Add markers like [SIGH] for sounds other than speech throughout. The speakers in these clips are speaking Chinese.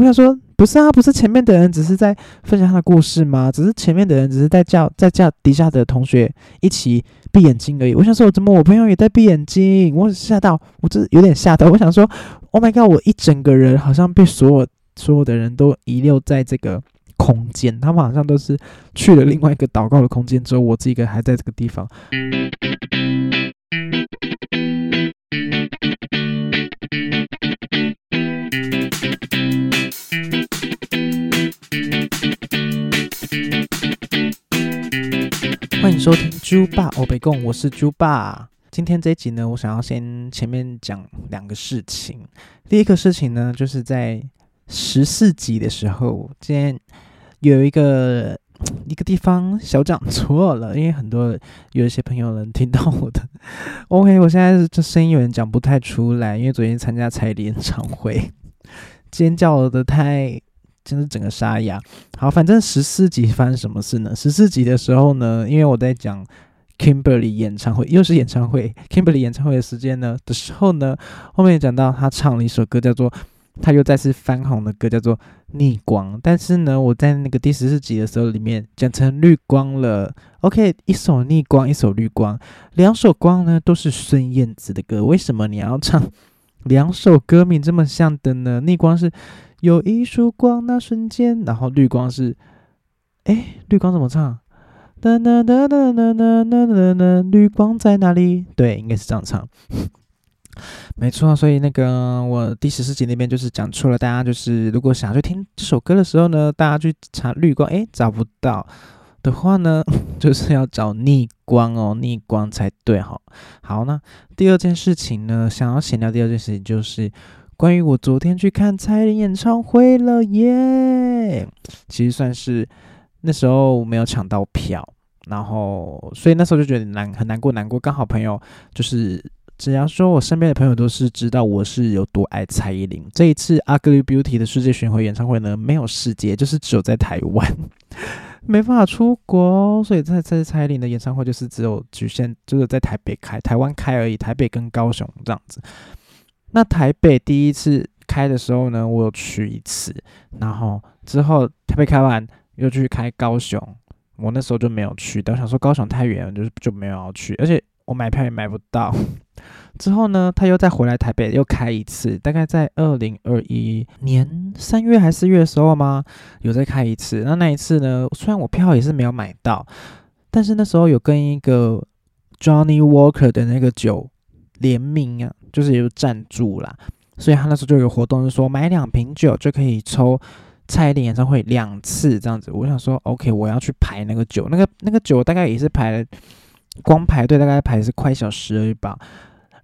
我想说，不是啊，不是前面的人只是在分享他的故事吗？只是前面的人只是在叫在叫底下的同学一起闭眼睛而已。我想说，怎么我朋友也在闭眼睛？我吓到，我真有点吓到。我想说，Oh my god！我一整个人好像被所有所有的人都遗留在这个空间，他们好像都是去了另外一个祷告的空间之后，我自己个还在这个地方。欢迎收听猪爸欧北贡，我是猪爸。今天这一集呢，我想要先前面讲两个事情。第一个事情呢，就是在十四集的时候，今天有一个一个地方小讲错了，因为很多有一些朋友能听到我的。[LAUGHS] OK，我现在这声音有点讲不太出来，因为昨天参加彩礼演唱会，尖叫的太。真是整个沙哑。好，反正十四集发生什么事呢？十四集的时候呢，因为我在讲 Kimberly 演唱会，又是演唱会，Kimberly 演唱会的时间呢的时候呢，后面讲到他唱了一首歌，叫做他又再次翻红的歌，叫做《逆光》。但是呢，我在那个第十四集的时候里面讲成绿光了。OK，一首逆光，一首绿光，两首光呢都是孙燕姿的歌。为什么你要唱两首歌名这么像的呢？逆光是。有一束光，那瞬间，然后绿光是，哎，绿光怎么唱？哒哒哒哒哒哒哒哒哒，绿光在哪里？对，应该是这样唱，[LAUGHS] 没错。所以那个我第十四集那边就是讲错了，大家就是如果想要去听这首歌的时候呢，大家去查绿光，哎，找不到的话呢，[LAUGHS] 就是要找逆光哦，逆光才对哈。好，那第二件事情呢，想要闲聊第二件事情就是。关于我昨天去看蔡依林演唱会了耶，其实算是那时候没有抢到票，然后所以那时候就觉得难很难过难过。刚好朋友就是只要说我身边的朋友都是知道我是有多爱蔡依林。这一次 Ugly Beauty 的世界巡回演唱会呢，没有世界，就是只有在台湾，没办法出国，所以在这次蔡依林的演唱会就是只有局限，就是在台北开，台湾开而已，台北跟高雄这样子。那台北第一次开的时候呢，我有去一次，然后之后台北开完又去开高雄，我那时候就没有去，但想说高雄太远，就是就没有要去，而且我买票也买不到。[LAUGHS] 之后呢，他又再回来台北又开一次，大概在二零二一年三月还是四月的时候吗？有再开一次。那那一次呢，虽然我票也是没有买到，但是那时候有跟一个 Johnny Walker 的那个酒联名啊。就是有赞助啦，所以他那时候就有活动，是说买两瓶酒就可以抽蔡依林演唱会两次这样子。我想说，OK，我要去排那个酒，那个那个酒大概也是排了，光排队大概排是快小时而已吧。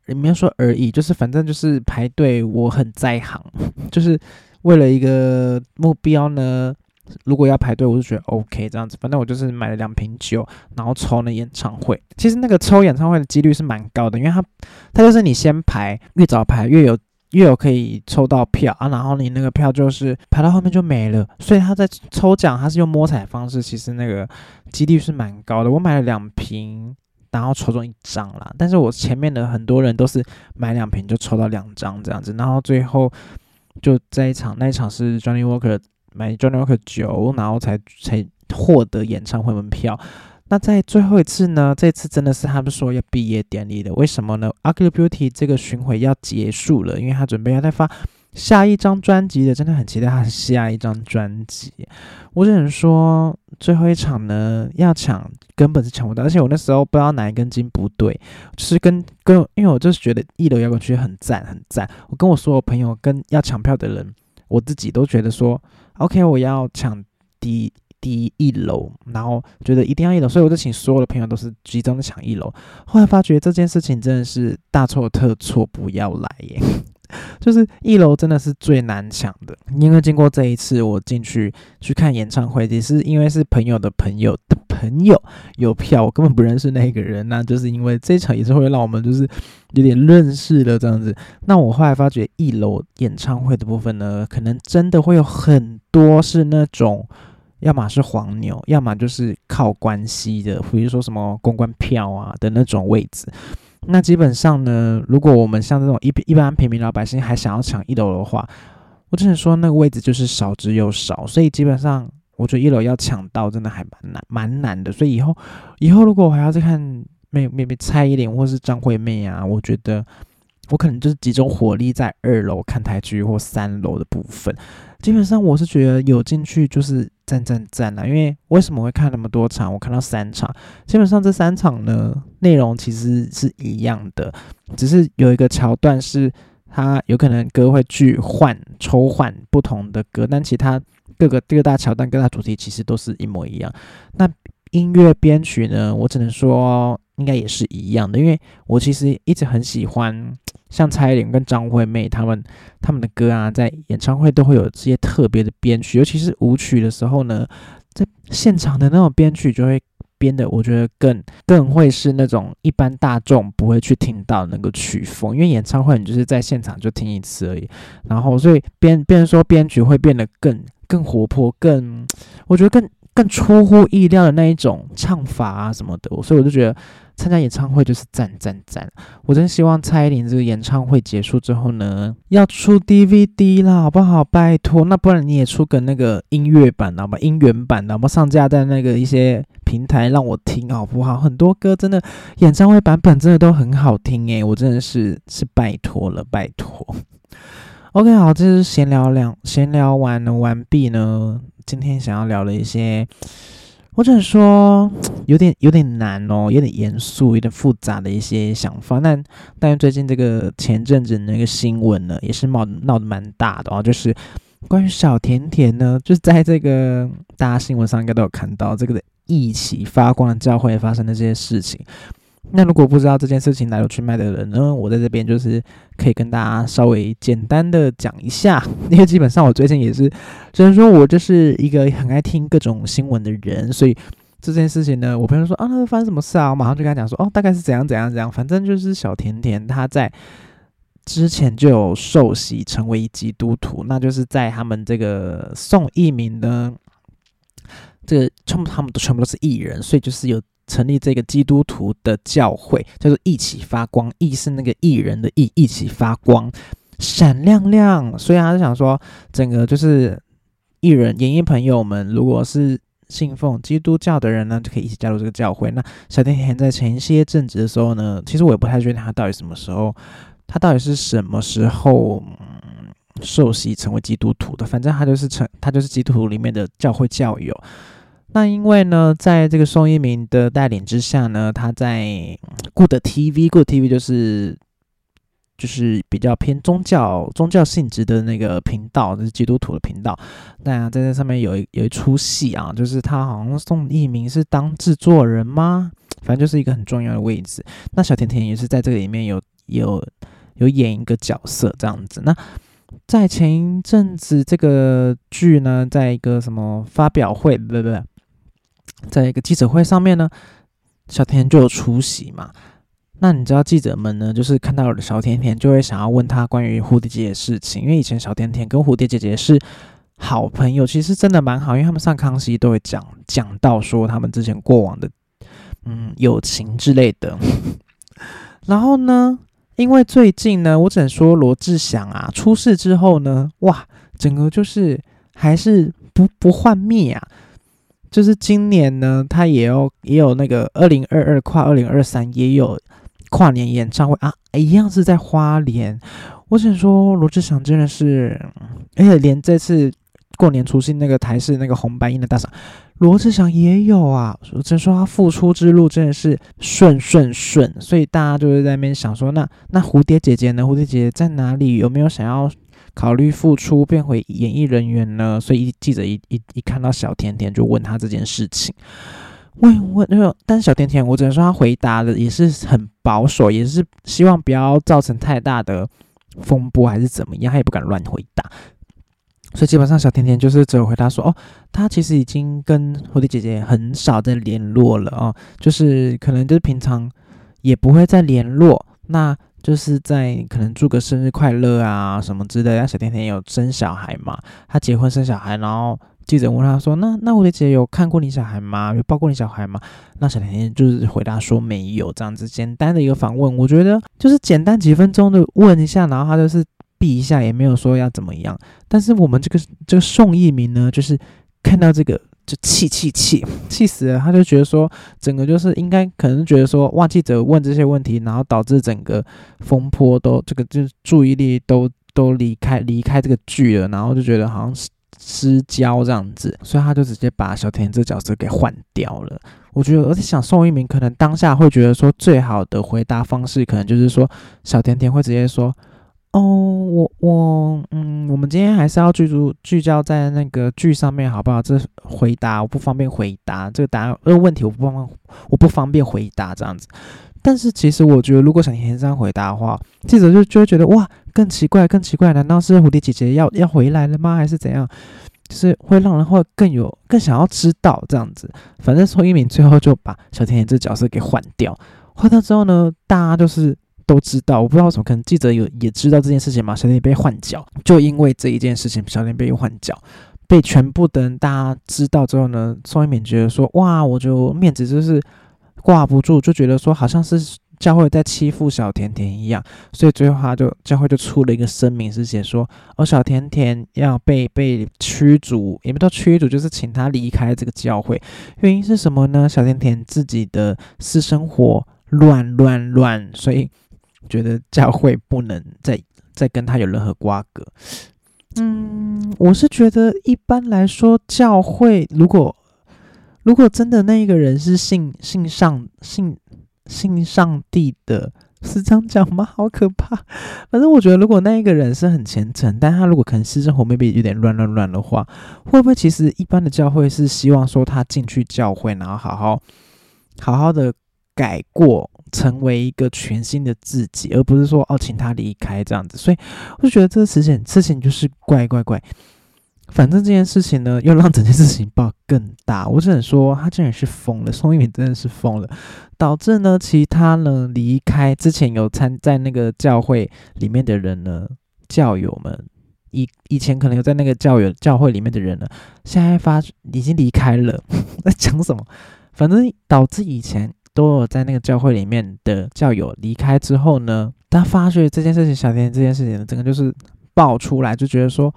里面说而已，就是反正就是排队，我很在行，[LAUGHS] 就是为了一个目标呢。如果要排队，我就觉得 OK 这样子。反正我就是买了两瓶酒，然后抽那演唱会。其实那个抽演唱会的几率是蛮高的，因为它它就是你先排，越早排越有越有可以抽到票啊。然后你那个票就是排到后面就没了。所以他在抽奖，他是用摸彩方式，其实那个几率是蛮高的。我买了两瓶，然后抽中一张啦。但是我前面的很多人都是买两瓶就抽到两张这样子，然后最后就在一场那一场是 Johnny Walker。买 Johnny Walker 九，然后才才获得演唱会门票。那在最后一次呢？这次真的是他们说要毕业典礼的。为什么呢？Ugly Beauty 这个巡回要结束了，因为他准备要再发下一张专辑的，真的很期待他下一张专辑。我只能说，最后一场呢要抢，根本是抢不到。而且我那时候不知道哪一根筋不对，就是跟跟，因为我就是觉得一楼摇滚区很赞很赞。我跟我所有朋友跟要抢票的人，我自己都觉得说。OK，我要抢第第一楼，然后觉得一定要一楼，所以我就请所有的朋友都是集中抢一楼。后来发觉这件事情真的是大错特错，不要来耶！就是一楼真的是最难抢的，因为经过这一次我进去去看演唱会，也是因为是朋友的朋友的朋友有票，我根本不认识那个人，那就是因为这场也是会让我们就是有点认识的这样子。那我后来发觉一楼演唱会的部分呢，可能真的会有很多是那种，要么是黄牛，要么就是靠关系的，比如说什么公关票啊的那种位置。那基本上呢，如果我们像这种一一般平民老百姓还想要抢一楼的话，我只能说那个位置就是少之又少，所以基本上我觉得一楼要抢到真的还蛮难，蛮难的。所以以后以后如果我还要再看妹妹妹蔡依林或是张惠妹啊，我觉得我可能就是集中火力在二楼看台剧或三楼的部分。基本上我是觉得有进去就是赞赞赞啊！因为为什么会看那么多场？我看到三场，基本上这三场呢内容其实是一样的，只是有一个桥段是它有可能歌会剧换抽换不同的歌，但其他各个各大桥段跟它主题其实都是一模一样。那音乐编曲呢，我只能说应该也是一样的，因为我其实一直很喜欢。像蔡依林跟张惠妹他们他们的歌啊，在演唱会都会有这些特别的编曲，尤其是舞曲的时候呢，在现场的那种编曲就会编的，我觉得更更会是那种一般大众不会去听到那个曲风，因为演唱会你就是在现场就听一次而已，然后所以编变成说编曲会变得更更活泼，更我觉得更更出乎意料的那一种唱法啊什么的，所以我就觉得。参加演唱会就是赞赞赞！我真希望蔡依林这个演唱会结束之后呢，要出 DVD 啦，好不好？拜托，那不然你也出个那个音乐版，好吧？音源版，好不好？上架在那个一些平台让我听，好不好？很多歌真的演唱会版本真的都很好听诶，我真的是是拜托了，拜托。OK，好，这是闲聊两闲聊完了完毕呢，今天想要聊的一些。或者说有点有点难哦，有点严肃、有点复杂的一些想法。但但是最近这个前阵子那个新闻呢，也是闹闹得蛮大的哦，就是关于小甜甜呢，就是在这个大家新闻上应该都有看到这个的一起发光的教会发生的这些事情。那如果不知道这件事情来龙去脉的人呢，我在这边就是可以跟大家稍微简单的讲一下，因为基本上我最近也是，虽然说我就是一个很爱听各种新闻的人，所以这件事情呢，我朋友说啊，那发生什么事啊？我马上就跟他讲说，哦，大概是怎样怎样怎样，反正就是小甜甜她在之前就有受洗成为基督徒，那就是在他们这个宋艺名的这个全部他们都全部都是艺人，所以就是有。成立这个基督徒的教会，叫做一起发光。艺是那个艺人的艺，一起发光，闪亮亮。所以他是想说，整个就是艺人、演艺朋友们，如果是信奉基督教的人呢，就可以一起加入这个教会。那小甜甜在前一些阵子的时候呢，其实我也不太确定他到底什么时候，他到底是什么时候受洗成为基督徒的。反正他就是成，他就是基督徒里面的教会教友。那因为呢，在这个宋一鸣的带领之下呢，他在 Good TV，Good TV 就是就是比较偏宗教宗教性质的那个频道，就是基督徒的频道。那在这上面有一有一出戏啊，就是他好像宋一鸣是当制作人吗？反正就是一个很重要的位置。那小甜甜也是在这个里面有有有演一个角色这样子。那在前一阵子这个剧呢，在一个什么发表会，不对不对。在一个记者会上面呢，小甜甜就有出席嘛。那你知道记者们呢，就是看到了小甜甜，就会想要问他关于蝴蝶姐的事情，因为以前小甜甜跟蝴蝶姐姐是好朋友，其实真的蛮好，因为他们上康熙都会讲讲到说他们之前过往的嗯友情之类的。[LAUGHS] 然后呢，因为最近呢，我只能说罗志祥啊出事之后呢，哇，整个就是还是不不幻灭啊。就是今年呢，他也有也有那个二零二二跨二零二三也有跨年演唱会啊，一样是在花莲。我想说罗志祥真的是，而且连这次过年除夕那个台式那个红白音的大赏，罗志祥也有啊。我只能说他复出之路真的是顺顺顺，所以大家就是在那边想说，那那蝴蝶姐姐呢？蝴蝶姐姐在哪里？有没有想要？考虑复出变回演艺人员呢，所以记者一一一看到小甜甜就问他这件事情，问问那个，但是小甜甜我只能说他回答的也是很保守，也是希望不要造成太大的风波还是怎么样，他也不敢乱回答，所以基本上小甜甜就是只有回答说，哦，他其实已经跟蝴蝶姐姐很少在联络了哦，就是可能就是平常也不会再联络，那。就是在可能祝个生日快乐啊什么之类的。小甜甜有生小孩嘛？她结婚生小孩，然后记者问她说：“那那我的姐有看过你小孩吗？有抱过你小孩吗？”那小甜甜就是回答说没有，这样子简单的一个访问。我觉得就是简单几分钟的问一下，然后她就是避一下，也没有说要怎么样。但是我们这个这个宋一鸣呢，就是看到这个就气气气气死了，他就觉得说整个就是应该可能觉得说哇记者问这些问题，然后导致整个风波都这个就是注意力都都离开离开这个剧了，然后就觉得好像是。失焦这样子，所以他就直接把小甜甜这角色给换掉了。我觉得，而且想宋一鸣可能当下会觉得说，最好的回答方式可能就是说，小甜甜会直接说：“哦，我我嗯，我们今天还是要聚足聚焦在那个剧上面，好不好？这回答我不方便回答这个答案，这个，问题我不方我不方便回答这样子。但是其实我觉得，如果小甜甜这样回答的话，记者就就会觉得哇。”更奇怪，更奇怪，难道是蝴蝶姐姐要要回来了吗？还是怎样？就是会让人会更有更想要知道这样子。反正宋一鸣最后就把小甜甜这角色给换掉，换掉之后呢，大家就是都知道，我不知道怎么，可能记者有也知道这件事情嘛。小甜甜被换角，就因为这一件事情，小甜甜被换角，被全部的人大家知道之后呢，宋一鸣觉得说，哇，我就面子就是挂不住，就觉得说好像是。教会在欺负小甜甜一样，所以最后他就教会就出了一个声明，是写说哦，小甜甜要被被驱逐，也不叫驱逐，就是请他离开这个教会。原因是什么呢？小甜甜自己的私生活乱乱乱，所以觉得教会不能再再跟他有任何瓜葛。嗯，我是觉得一般来说，教会如果如果真的那一个人是信信上信。信上帝的是这样讲吗？好可怕！反正我觉得，如果那一个人是很虔诚，但他如果可能私生活 maybe 有点乱乱乱的话，会不会其实一般的教会是希望说他进去教会，然后好好好好的改过，成为一个全新的自己，而不是说哦请他离开这样子。所以我就觉得这个事情事情就是怪怪怪。反正这件事情呢，又让整件事情爆更大。我只能说，他竟然是疯了，宋一鸣真的是疯了，导致呢，其他呢离开之前有参在那个教会里面的人呢，教友们以以前可能有在那个教友教会里面的人呢，现在发已经离开了。[LAUGHS] 在讲什么？反正导致以前都有在那个教会里面的教友离开之后呢，他发觉这件事情，小甜甜这件事情，整个就是爆出来，就觉得说。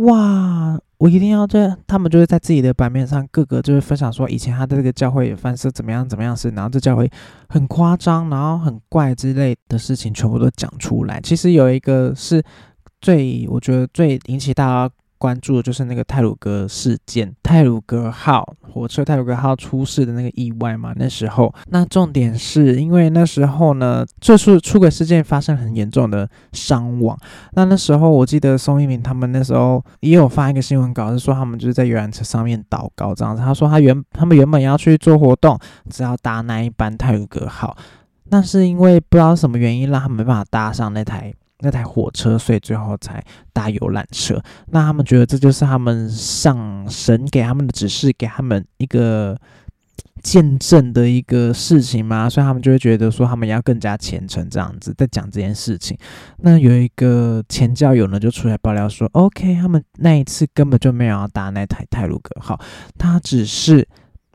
哇！我一定要在他们就会在自己的版面上，各个就是分享说以前他的这个教会犯是怎么样怎么样事，然后这教会很夸张，然后很怪之类的事情，全部都讲出来。其实有一个是最我觉得最引起大家。关注的就是那个泰鲁格事件，泰鲁格号火车泰鲁格号出事的那个意外嘛。那时候，那重点是因为那时候呢，这次出轨事件发生很严重的伤亡。那那时候，我记得宋一鸣他们那时候也有发一个新闻稿，是说他们就是在游览车上面祷告这样子。他说他原他们原本要去做活动，只要搭那一班泰鲁格号，那是因为不知道什么原因让他没办法搭上那台。那台火车，所以最后才搭游览车。那他们觉得这就是他们上神给他们的指示，给他们一个见证的一个事情嘛，所以他们就会觉得说他们要更加虔诚，这样子在讲这件事情。那有一个前教友呢，就出来爆料说，OK，他们那一次根本就没有要搭那台泰鲁格号，他只是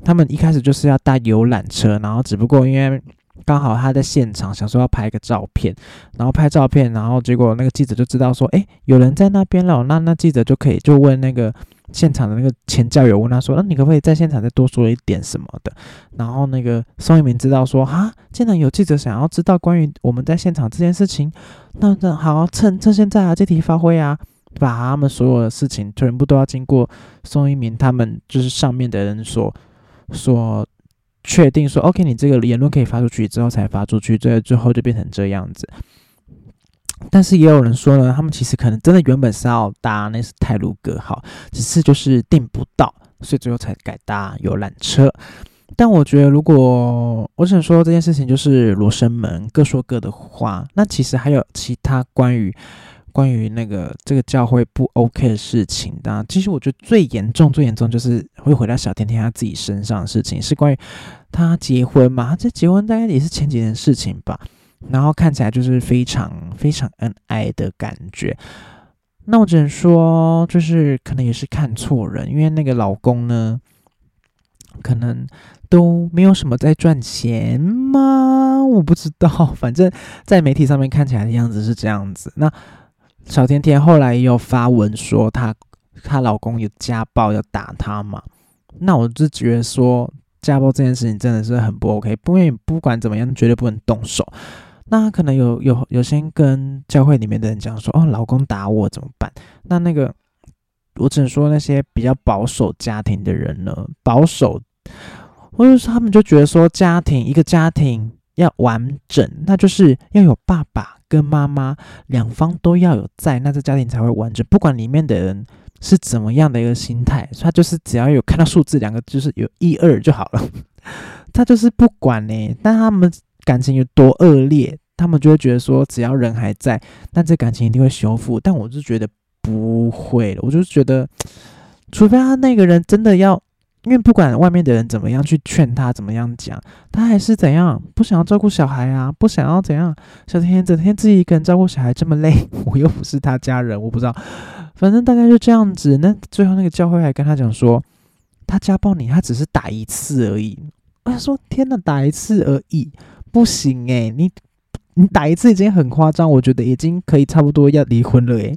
他们一开始就是要搭游览车，然后只不过因为。刚好他在现场，想说要拍个照片，然后拍照片，然后结果那个记者就知道说，哎，有人在那边了。那那记者就可以就问那个现场的那个前教友，问他说，那你可不可以在现场再多说一点什么的？然后那个宋一鸣知道说，哈，竟然有记者想要知道关于我们在现场这件事情，那那好，趁趁现在啊，借题发挥啊，把他们所有的事情全部都要经过宋一鸣他们就是上面的人所所。确定说 OK，你这个言论可以发出去之后才发出去，最最后就变成这样子。但是也有人说呢，他们其实可能真的原本是要搭那是泰鲁格号，只是就是订不到，所以最后才改搭游览车。但我觉得，如果我想说这件事情就是罗生门，各说各的话，那其实还有其他关于。关于那个这个教会不 OK 的事情，那其实我觉得最严重、最严重就是会回到小甜甜她自己身上的事情，是关于她结婚嘛？她这结婚大概也是前几年的事情吧。然后看起来就是非常非常恩爱的感觉。那我只能说，就是可能也是看错人，因为那个老公呢，可能都没有什么在赚钱吗？我不知道，反正在媒体上面看起来的样子是这样子。那。小甜甜后来也有发文说她她老公有家暴要打她嘛，那我就觉得说家暴这件事情真的是很不 OK，不因为不管怎么样绝对不能动手。那可能有有有先跟教会里面的人讲说，哦，老公打我怎么办？那那个我只能说那些比较保守家庭的人呢，保守，或者是他们就觉得说家庭一个家庭要完整，那就是要有爸爸跟妈妈两方都要有在，那这家庭才会完整。不管里面的人是怎么样的一个心态，他就是只要有看到数字两个，就是有一二就好了，[LAUGHS] 他就是不管呢。但他们感情有多恶劣？他们就会觉得说，只要人还在，那这感情一定会修复。但我就觉得不会了，我就觉得，除非他那个人真的要，因为不管外面的人怎么样去劝他，怎么样讲，他还是怎样不想要照顾小孩啊，不想要怎样。小天整天自己一个人照顾小孩这么累，[LAUGHS] 我又不是他家人，我不知道。反正大概就这样子。那最后那个教会还跟他讲说，他家暴你，他只是打一次而已。他说：“天哪，打一次而已，不行诶，你。”你打一次已经很夸张，我觉得已经可以差不多要离婚了诶，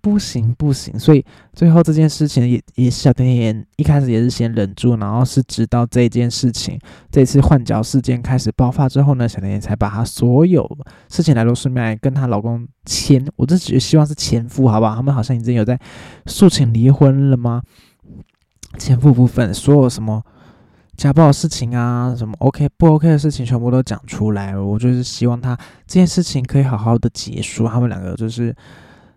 不行不行，所以最后这件事情也也小甜甜一开始也是先忍住，然后是直到这件事情这次换脚事件开始爆发之后呢，小甜甜才把她所有事情来龙去脉跟她老公签，我这只是希望是前夫好不好？他们好像已经有在诉请离婚了吗？前夫部分所有什么？家暴的事情啊，什么 OK 不 OK 的事情，全部都讲出来。我就是希望他这件事情可以好好的结束。他们两个就是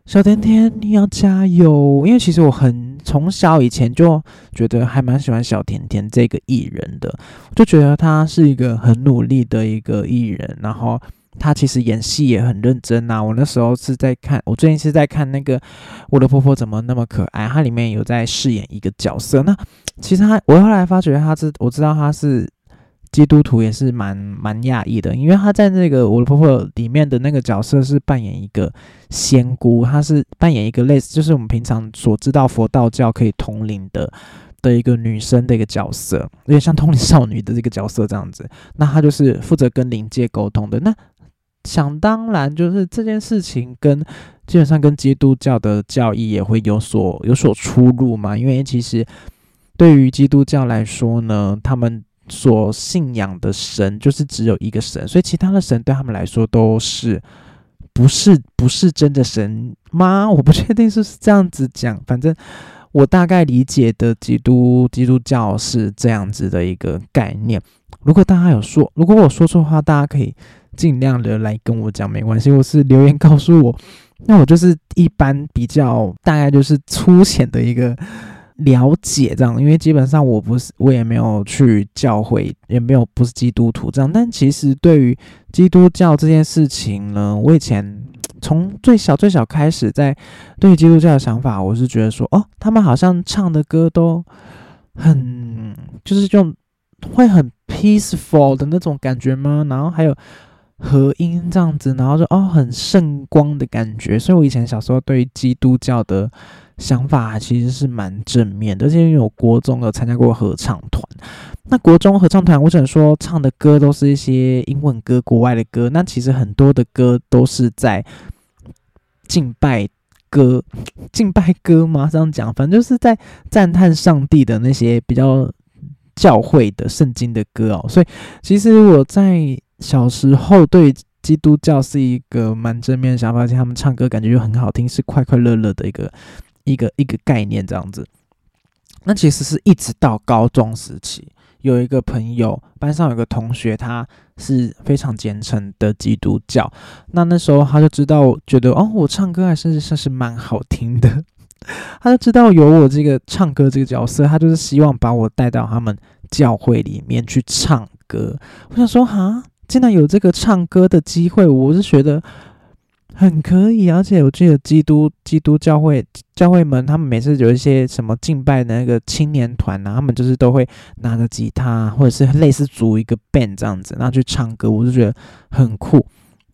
小甜甜，你要加油。因为其实我很从小以前就觉得还蛮喜欢小甜甜这个艺人的，就觉得他是一个很努力的一个艺人，然后。他其实演戏也很认真呐。我那时候是在看，我最近是在看那个《我的婆婆怎么那么可爱》，它里面有在饰演一个角色。那其实他，我后来发觉他是，我知道他是基督徒，也是蛮蛮讶异的，因为他在那个《我的婆婆》里面的那个角色是扮演一个仙姑，她是扮演一个类似，就是我们平常所知道佛道教可以统领的的一个女生的一个角色，有点像通灵少女的这个角色这样子。那她就是负责跟灵界沟通的。那想当然，就是这件事情跟基本上跟基督教的教义也会有所有所出入嘛。因为其实对于基督教来说呢，他们所信仰的神就是只有一个神，所以其他的神对他们来说都是不是不是真的神吗？[LAUGHS] 我不确定是不是这样子讲，反正我大概理解的基督基督教是这样子的一个概念。如果大家有说，如果我说错话，大家可以。尽量的来跟我讲没关系，或是留言告诉我，那我就是一般比较大概就是粗浅的一个了解这样，因为基本上我不是我也没有去教会，也没有不是基督徒这样，但其实对于基督教这件事情呢，我以前从最小最小开始在对基督教的想法，我是觉得说哦，他们好像唱的歌都很 [LAUGHS] 就是就会很 peaceful 的那种感觉吗？然后还有。和音这样子，然后就哦，很圣光的感觉。所以我以前小时候对基督教的想法其实是蛮正面的，而且因为我国中有参加过合唱团。那国中合唱团，我只能说唱的歌都是一些英文歌、国外的歌。那其实很多的歌都是在敬拜歌、敬拜歌吗？这样讲，反正就是在赞叹上帝的那些比较教会的圣经的歌哦。所以其实我在。小时候对基督教是一个蛮正面的想法，而且他们唱歌感觉又很好听，是快快乐乐的一个一个一个概念这样子。那其实是一直到高中时期，有一个朋友班上有个同学，他是非常虔诚的基督教。那那时候他就知道，觉得哦，我唱歌还是算是蛮好听的。[LAUGHS] 他就知道有我这个唱歌这个角色，他就是希望把我带到他们教会里面去唱歌。我想说，哈。竟然有这个唱歌的机会，我是觉得很可以。而且我记得基督基督教会教会们，他们每次有一些什么敬拜的那个青年团啊，他们就是都会拿个吉他，或者是类似组一个 band 这样子，然后去唱歌，我就觉得很酷。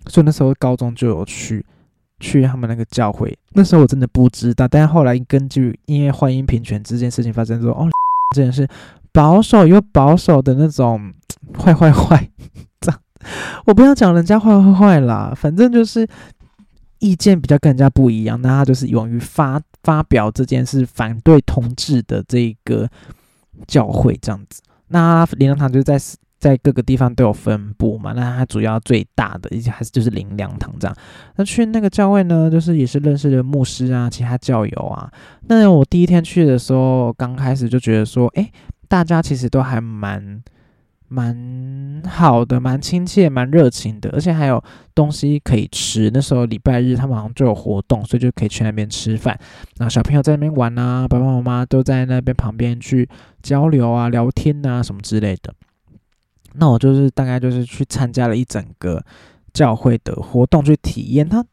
所以那时候高中就有去去他们那个教会。那时候我真的不知道，但是后来根据因为婚姻平权这件事情发生之后，哦，真的是保守又保守的那种坏坏 [TSK] 坏。[LAUGHS] 这样我不要讲人家坏坏坏啦，反正就是意见比较跟人家不一样，那他就是勇于发发表这件事，反对同志的这个教会这样子。那灵粮堂就在在各个地方都有分布嘛，那它主要最大的，一些还是就是灵粮堂这样。那去那个教会呢，就是也是认识了牧师啊，其他教友啊。那我第一天去的时候，刚开始就觉得说，哎，大家其实都还蛮。蛮好的，蛮亲切，蛮热情的，而且还有东西可以吃。那时候礼拜日他们好像就有活动，所以就可以去那边吃饭。然后小朋友在那边玩啊，爸爸妈妈都在那边旁边去交流啊、聊天啊什么之类的。那我就是大概就是去参加了一整个教会的活动去体验。他，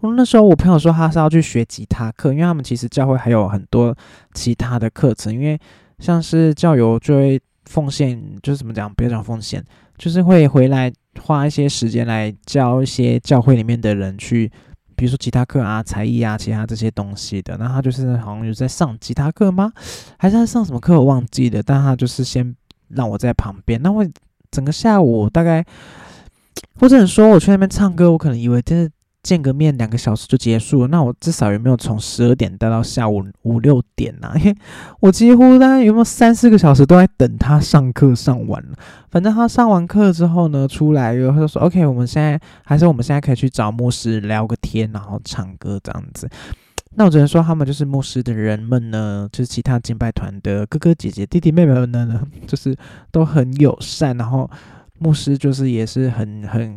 那时候我朋友说他是要去学吉他课，因为他们其实教会还有很多其他的课程，因为像是教友就会。奉献就是怎么讲？不要讲奉献，就是会回来花一些时间来教一些教会里面的人去，比如说吉他课啊、才艺啊、其他这些东西的。那他就是好像有在上吉他课吗？还是在上什么课？我忘记了。但他就是先让我在旁边。那我整个下午大概，或者说我去那边唱歌，我可能以为这是。见个面两个小时就结束了，那我至少有没有从十二点待到下午五六点呢？[LAUGHS] 因为我几乎大概有没有三四个小时都在等他上课上完了。反正他上完课之后呢，出来后他就说：“OK，我们现在还是我们现在可以去找牧师聊个天，然后唱歌这样子。”那我只能说，他们就是牧师的人们呢，就是其他敬拜团的哥哥姐姐、弟弟妹妹们呢，就是都很友善，然后牧师就是也是很很。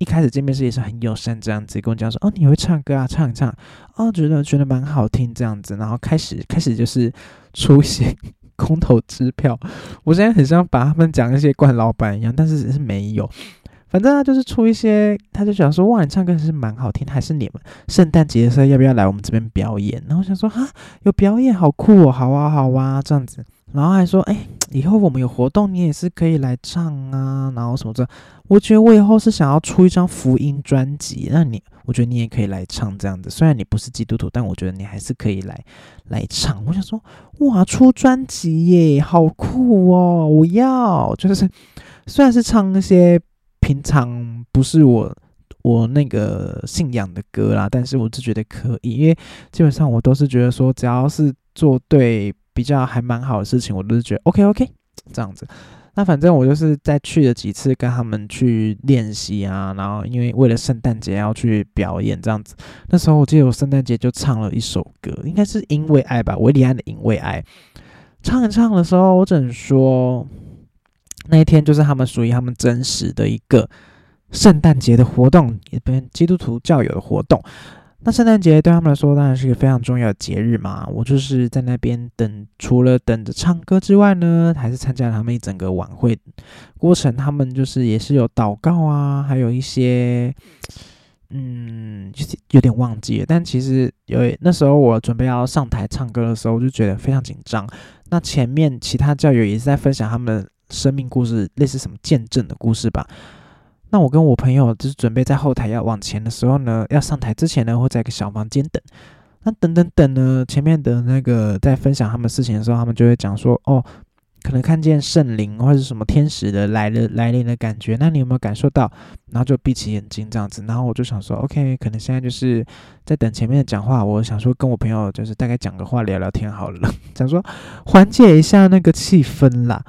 一开始见面时也是很友善，这样子跟我讲说：“哦，你会唱歌啊，唱一唱哦，觉得觉得蛮好听这样子。”然后开始 [LAUGHS] 开始就是出现空头支票，我现在很像把他们讲一些惯老板一样，但是只是没有。反正他就是出一些，他就想说：“哇，你唱歌还是蛮好听，还是你们圣诞节的时候要不要来我们这边表演？”然后想说：“哈，有表演好酷哦，好啊好啊，这样子。”然后还说：“哎，以后我们有活动，你也是可以来唱啊。”然后什么的，我觉得我以后是想要出一张福音专辑，那你，我觉得你也可以来唱这样子。虽然你不是基督徒，但我觉得你还是可以来来唱。我想说：“哇，出专辑耶，好酷哦！我要就是虽然是唱那些平常不是我我那个信仰的歌啦，但是我是觉得可以，因为基本上我都是觉得说，只要是做对。”比较还蛮好的事情，我都是觉得 OK OK 这样子。那反正我就是在去了几次，跟他们去练习啊。然后因为为了圣诞节要去表演这样子，那时候我记得我圣诞节就唱了一首歌，应该是因为爱吧，维里安的因为爱。唱一唱的时候，我只能说那一天就是他们属于他们真实的一个圣诞节的活动，也跟基督徒教友的活动。那圣诞节对他们来说当然是一个非常重要的节日嘛。我就是在那边等，除了等着唱歌之外呢，还是参加了他们一整个晚会过程。他们就是也是有祷告啊，还有一些，嗯，有点忘记了。但其实有那时候我准备要上台唱歌的时候，我就觉得非常紧张。那前面其他教友也是在分享他们生命故事，类似什么见证的故事吧。那我跟我朋友就是准备在后台要往前的时候呢，要上台之前呢，会在一个小房间等。那等等等呢，前面的那个在分享他们事情的时候，他们就会讲说：“哦，可能看见圣灵或者什么天使的来了来临的感觉。”那你有没有感受到？然后就闭起眼睛这样子。然后我就想说：“OK，可能现在就是在等前面的讲话。”我想说跟我朋友就是大概讲个话聊聊天好了，[LAUGHS] 想说缓解一下那个气氛啦，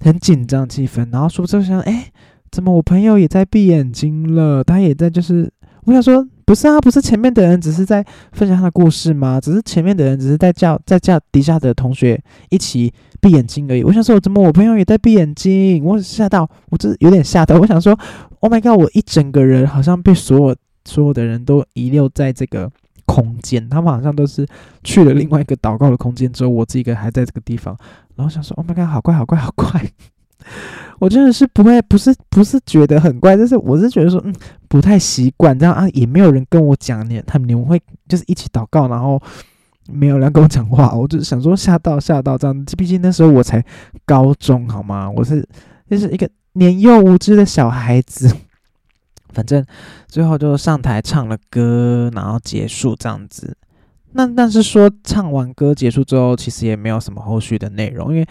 很紧张气氛。然后说就想哎。怎么？我朋友也在闭眼睛了，他也在，就是我想说，不是啊，不是前面的人只是在分享他的故事吗？只是前面的人只是在叫在叫底下的同学一起闭眼睛而已。我想说，怎么我朋友也在闭眼睛？我吓到，我真有点吓到。我想说，Oh my god！我一整个人好像被所有所有的人都遗留在这个空间，他们好像都是去了另外一个祷告的空间之后，我自己一个还在这个地方。然后想说，Oh my god！好怪，好怪，好怪。我真的是不会，不是不是觉得很怪，就是我是觉得说，嗯，不太习惯这样啊，也没有人跟我讲你他们你们会就是一起祷告，然后没有人跟我讲话，我就想说吓到吓到这样，毕竟那时候我才高中好吗？我是就是一个年幼无知的小孩子，[LAUGHS] 反正最后就上台唱了歌，然后结束这样子。那但是说唱完歌结束之后，其实也没有什么后续的内容，因为。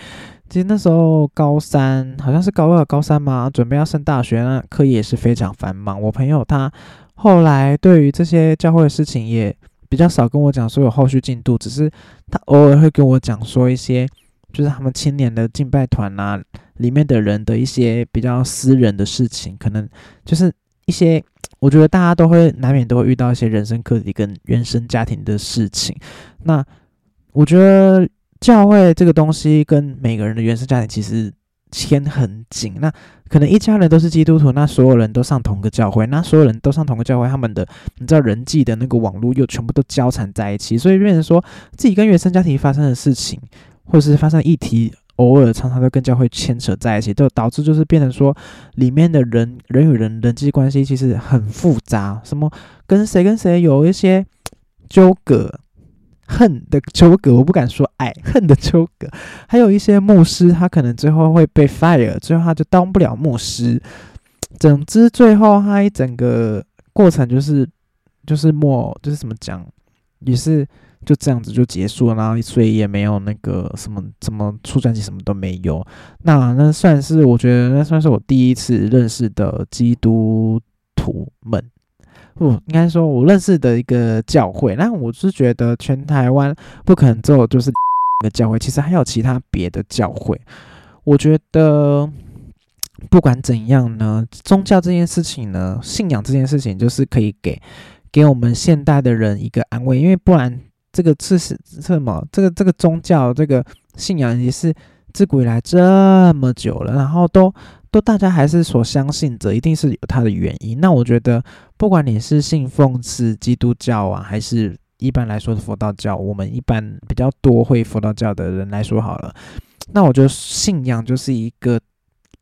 其实那时候高三，好像是高二、高三嘛，准备要升大学，那课业也是非常繁忙。我朋友他后来对于这些教会的事情也比较少跟我讲说有后续进度，只是他偶尔会跟我讲说一些，就是他们青年的敬拜团啊里面的人的一些比较私人的事情，可能就是一些我觉得大家都会难免都会遇到一些人生课题跟原生家庭的事情。那我觉得教会这个东西跟每个人的原生家庭其实。牵很紧，那可能一家人都是基督徒，那所有人都上同个教会，那所有人都上同个教会，他们的你知道人际的那个网络又全部都交缠在一起，所以变成说自己跟原生家庭发生的事情，或者是发生议题，偶尔常常都跟教会牵扯在一起，就导致就是变成说里面的人人与人人际关系其实很复杂，什么跟谁跟谁有一些纠葛。恨的纠葛，我不敢说爱恨的纠葛，还有一些牧师，他可能最后会被 [LAUGHS] fire，最后他就当不了牧师。总之，最后他一整个过程就是就是莫，就是怎么讲，也是就这样子就结束了，然后所以也没有那个什么什么出专辑，什么都没有。那那算是我觉得那算是我第一次认识的基督徒们。不，应该说，我认识的一个教会。那我是觉得，全台湾不可能只有就是一个教会，其实还有其他别的教会。我觉得，不管怎样呢，宗教这件事情呢，信仰这件事情，就是可以给给我们现代的人一个安慰，因为不然，这个是是什么？这个这个宗教，这个信仰也是自古以来这么久了，然后都。都大家还是所相信者，一定是有它的原因。那我觉得，不管你是信奉是基督教啊，还是一般来说的佛道教，我们一般比较多会佛道教的人来说好了。那我觉得信仰就是一个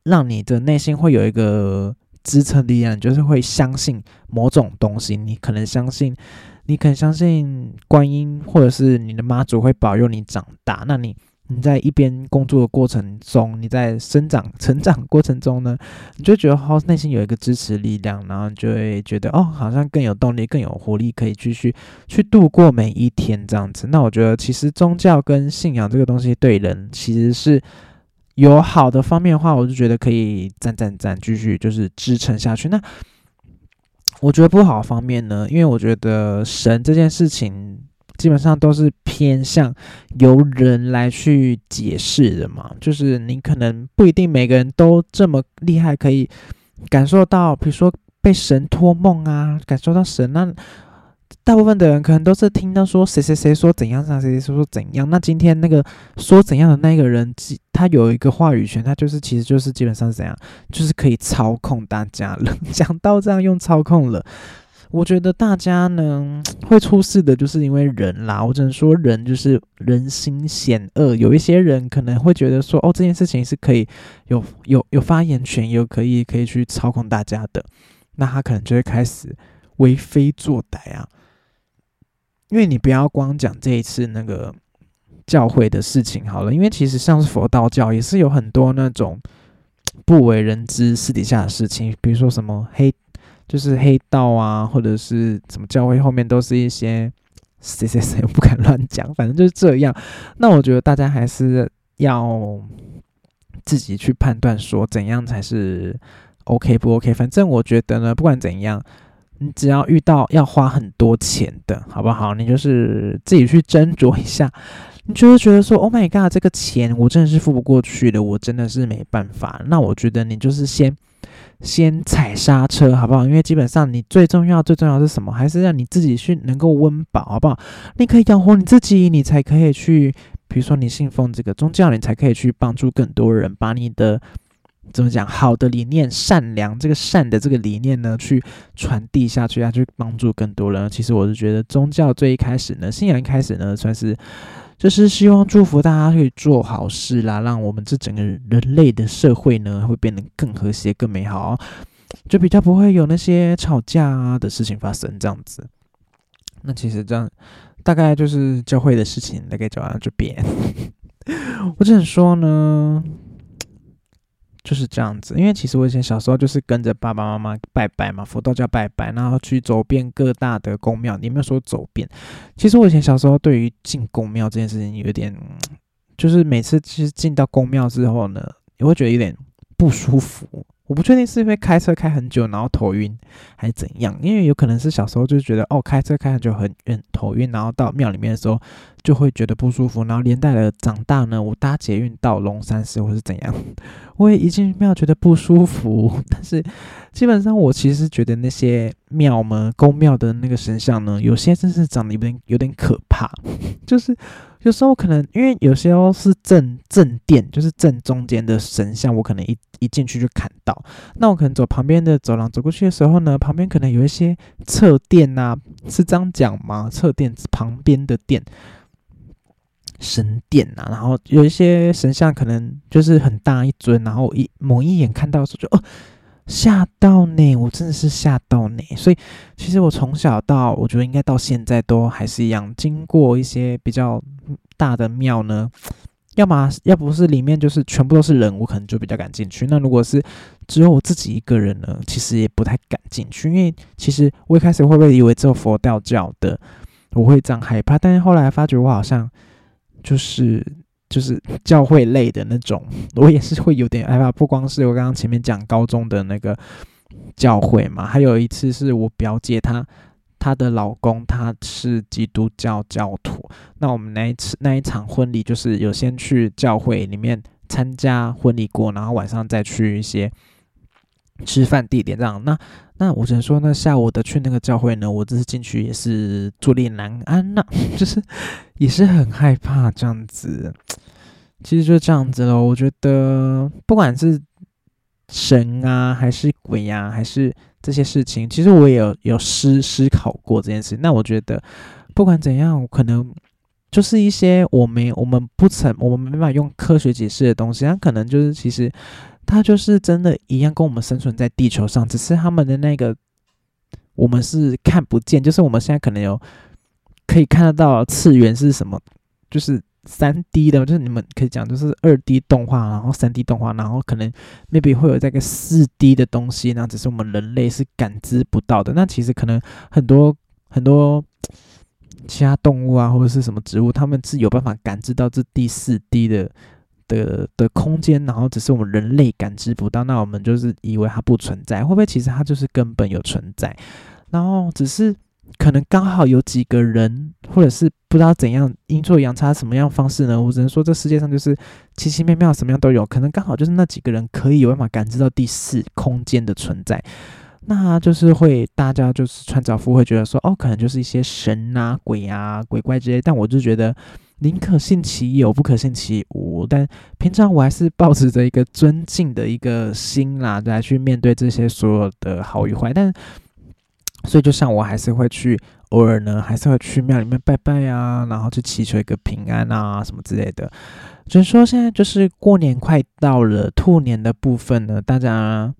让你的内心会有一个支撑力量，就是会相信某种东西。你可能相信，你可能相信观音，或者是你的妈祖会保佑你长大。那你。你在一边工作的过程中，你在生长、成长过程中呢，你就觉得好内心有一个支持力量，然后你就会觉得哦，好像更有动力、更有活力，可以继续去度过每一天这样子。那我觉得，其实宗教跟信仰这个东西对人其实是有好的方面的话，我就觉得可以赞赞赞，继续就是支撑下去。那我觉得不好方面呢，因为我觉得神这件事情。基本上都是偏向由人来去解释的嘛，就是你可能不一定每个人都这么厉害，可以感受到，比如说被神托梦啊，感受到神。那大部分的人可能都是听到说谁谁谁说怎样，谁谁说说怎样。那今天那个说怎样的那个人，他有一个话语权，他就是其实就是基本上是怎样，就是可以操控大家了。[LAUGHS] 讲到这样用操控了。我觉得大家呢会出事的，就是因为人啦。我只能说，人就是人心险恶。有一些人可能会觉得说，哦，这件事情是可以有有有发言权，有可以可以去操控大家的，那他可能就会开始为非作歹啊。因为你不要光讲这一次那个教会的事情好了，因为其实像是佛道教也是有很多那种不为人知私底下的事情，比如说什么黑。就是黑道啊，或者是什么教会后面都是一些谁谁谁，不敢乱讲，[LAUGHS] 反正就是这样。那我觉得大家还是要自己去判断，说怎样才是 OK 不 OK。反正我觉得呢，不管怎样，你只要遇到要花很多钱的，好不好？你就是自己去斟酌一下。你就会觉得说，Oh my god，这个钱我真的是付不过去的，我真的是没办法。那我觉得你就是先。先踩刹车，好不好？因为基本上你最重要、最重要是什么？还是让你自己去能够温饱，好不好？你可以养活你自己，你才可以去，比如说你信奉这个宗教，你才可以去帮助更多人，把你的怎么讲好的理念、善良这个善的这个理念呢，去传递下去，要去帮助更多人。其实我是觉得宗教最一开始呢，信仰一开始呢，算是。就是希望祝福大家可以做好事啦，让我们这整个人类的社会呢，会变得更和谐、更美好，就比较不会有那些吵架啊的事情发生。这样子，那其实这样大概就是教会的事情，大概就到这边。[LAUGHS] 我只能说呢。就是这样子，因为其实我以前小时候就是跟着爸爸妈妈拜拜嘛，佛道教拜拜，然后去走遍各大的宫庙。你没有说走遍？其实我以前小时候对于进宫庙这件事情有点，就是每次其实进到宫庙之后呢，你会觉得有点不舒服，我不确定是因为开车开很久然后头晕，还是怎样？因为有可能是小时候就觉得哦，开车开很久很晕头晕，然后到庙里面的时候就会觉得不舒服，然后连带的长大呢，我搭捷运到龙山寺或是怎样，[LAUGHS] 我也一进庙觉得不舒服。但是基本上我其实觉得那些庙嘛宫庙的那个神像呢，有些真是长得有点有点可怕，[LAUGHS] 就是。有时候可能因为有时候是正正殿，就是正中间的神像，我可能一一进去就看到。那我可能走旁边的走廊走过去的时候呢，旁边可能有一些侧殿呐，是这样讲吗？侧殿旁边的殿，神殿呐，然后有一些神像可能就是很大一尊，然后一某一眼看到的时候就哦。吓到呢，我真的是吓到呢。所以其实我从小到，我觉得应该到现在都还是一样，经过一些比较大的庙呢，要么要不是里面就是全部都是人，我可能就比较敢进去。那如果是只有我自己一个人呢，其实也不太敢进去，因为其实我一开始会不会以为只有佛教教的，我会这样害怕，但是后来发觉我好像就是。就是教会类的那种，[LAUGHS] 我也是会有点害怕。不光是我刚刚前面讲高中的那个教会嘛，还有一次是我表姐她她的老公他是基督教教徒，那我们那一次那一场婚礼就是有先去教会里面参加婚礼过，然后晚上再去一些。吃饭地点这样，那那我只能说，那下午的去那个教会呢，我这次进去也是坐立难安呐，[LAUGHS] 就是也是很害怕这样子。其实就这样子咯，我觉得不管是神啊，还是鬼呀，还是这些事情，其实我也有有思思考过这件事。那我觉得不管怎样，可能就是一些我没我们不曾我们没办法用科学解释的东西，它可能就是其实。它就是真的一样，跟我们生存在地球上，只是他们的那个我们是看不见，就是我们现在可能有可以看得到次元是什么，就是三 D 的，就是你们可以讲就是二 D 动画，然后三 D 动画，然后可能 maybe 会有这个四 D 的东西，那只是我们人类是感知不到的。那其实可能很多很多其他动物啊，或者是什么植物，他们是有办法感知到这第四 D 的。的的空间，然后只是我们人类感知不到，那我们就是以为它不存在，会不会其实它就是根本有存在？然后只是可能刚好有几个人，或者是不知道怎样阴错阳差什么样方式呢？我只能说这世界上就是奇奇妙妙，什么样都有，可能刚好就是那几个人可以有办法感知到第四空间的存在，那就是会大家就是穿凿夫会觉得说，哦，可能就是一些神啊、鬼啊、鬼怪之类，但我就觉得。宁可信其有，不可信其无。但平常我还是保持着一个尊敬的一个心啦，来去面对这些所有的好与坏。但所以，就像我还是会去，偶尔呢，还是会去庙里面拜拜啊，然后去祈求一个平安啊，什么之类的。就是说，现在就是过年快到了，兔年的部分呢，大家。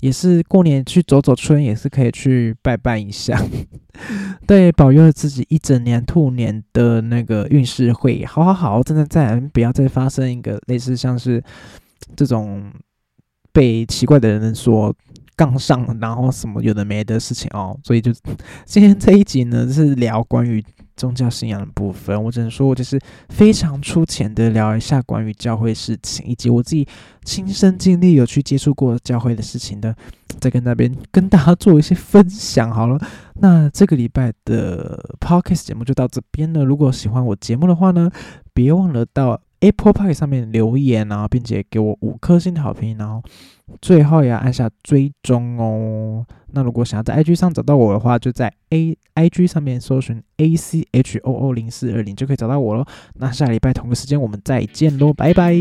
也是过年去走走村，也是可以去拜拜一下，[LAUGHS] 对，保佑自己一整年兔年的那个运势会好好好，真的再不要再发生一个类似像是这种被奇怪的人说杠上，然后什么有的没的事情哦。所以就今天这一集呢，是聊关于。宗教信仰的部分，我只能说，我就是非常粗浅的聊一下关于教会事情，以及我自己亲身经历有去接触过教会的事情的，再跟那边跟大家做一些分享好了。那这个礼拜的 podcast 节目就到这边了。如果喜欢我节目的话呢，别忘了到。Apple Pay 上面留言啊，并且给我五颗星的好评，然后最后也要按下追踪哦。那如果想要在 IG 上找到我的话，就在 A IG 上面搜寻 A C H O O 零四二零就可以找到我喽。那下礼拜同个时间我们再见喽，拜拜。